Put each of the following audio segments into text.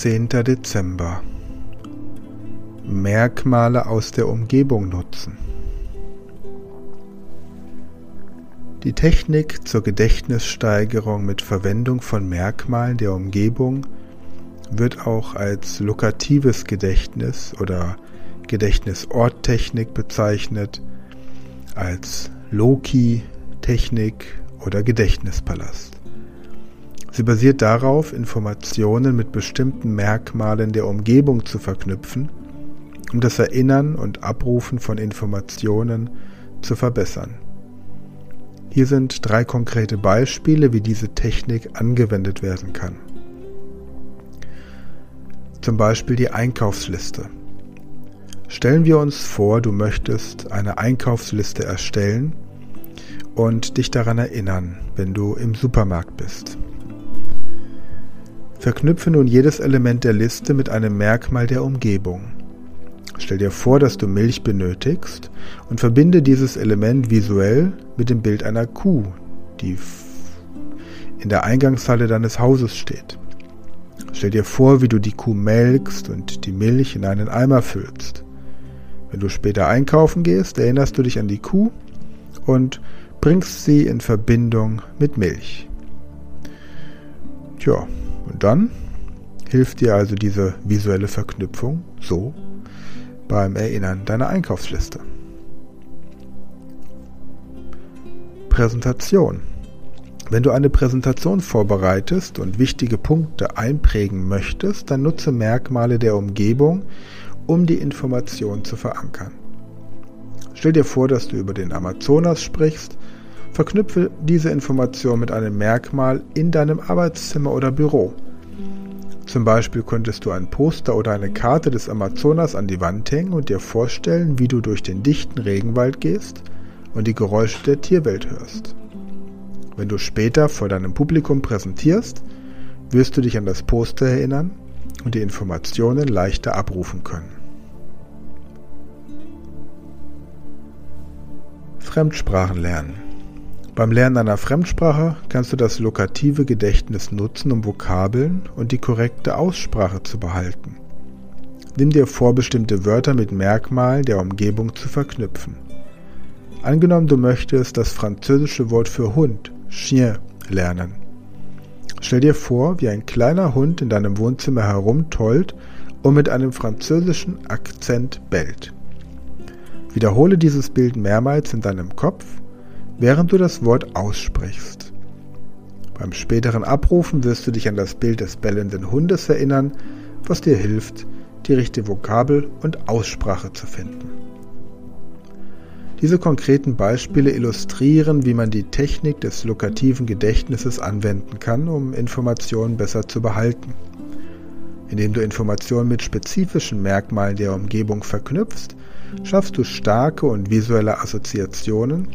10. Dezember Merkmale aus der Umgebung nutzen. Die Technik zur Gedächtnissteigerung mit Verwendung von Merkmalen der Umgebung wird auch als lokatives Gedächtnis oder Gedächtnisorttechnik bezeichnet, als Loki-Technik oder Gedächtnispalast. Sie basiert darauf, Informationen mit bestimmten Merkmalen der Umgebung zu verknüpfen, um das Erinnern und Abrufen von Informationen zu verbessern. Hier sind drei konkrete Beispiele, wie diese Technik angewendet werden kann. Zum Beispiel die Einkaufsliste. Stellen wir uns vor, du möchtest eine Einkaufsliste erstellen und dich daran erinnern, wenn du im Supermarkt bist. Verknüpfe nun jedes Element der Liste mit einem Merkmal der Umgebung. Stell dir vor, dass du Milch benötigst und verbinde dieses Element visuell mit dem Bild einer Kuh, die in der Eingangshalle deines Hauses steht. Stell dir vor, wie du die Kuh melkst und die Milch in einen Eimer füllst. Wenn du später einkaufen gehst, erinnerst du dich an die Kuh und bringst sie in Verbindung mit Milch. Tja, und dann hilft dir also diese visuelle Verknüpfung so beim Erinnern deiner Einkaufsliste. Präsentation. Wenn du eine Präsentation vorbereitest und wichtige Punkte einprägen möchtest, dann nutze Merkmale der Umgebung, um die Information zu verankern. Stell dir vor, dass du über den Amazonas sprichst, verknüpfe diese Information mit einem Merkmal in deinem Arbeitszimmer oder Büro. Zum Beispiel könntest du ein Poster oder eine Karte des Amazonas an die Wand hängen und dir vorstellen, wie du durch den dichten Regenwald gehst und die Geräusche der Tierwelt hörst. Wenn du später vor deinem Publikum präsentierst, wirst du dich an das Poster erinnern und die Informationen leichter abrufen können. Fremdsprachen lernen. Beim Lernen einer Fremdsprache kannst du das lokative Gedächtnis nutzen, um Vokabeln und die korrekte Aussprache zu behalten. Nimm dir vor, bestimmte Wörter mit Merkmalen der Umgebung zu verknüpfen. Angenommen, du möchtest das französische Wort für Hund, Chien, lernen. Stell dir vor, wie ein kleiner Hund in deinem Wohnzimmer herumtollt und mit einem französischen Akzent bellt. Wiederhole dieses Bild mehrmals in deinem Kopf während du das Wort aussprichst. Beim späteren Abrufen wirst du dich an das Bild des bellenden Hundes erinnern, was dir hilft, die richtige Vokabel und Aussprache zu finden. Diese konkreten Beispiele illustrieren, wie man die Technik des lokativen Gedächtnisses anwenden kann, um Informationen besser zu behalten. Indem du Informationen mit spezifischen Merkmalen der Umgebung verknüpfst, schaffst du starke und visuelle Assoziationen,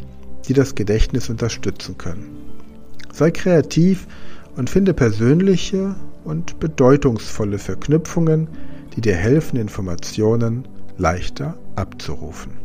die das Gedächtnis unterstützen können. Sei kreativ und finde persönliche und bedeutungsvolle Verknüpfungen, die dir helfen, Informationen leichter abzurufen.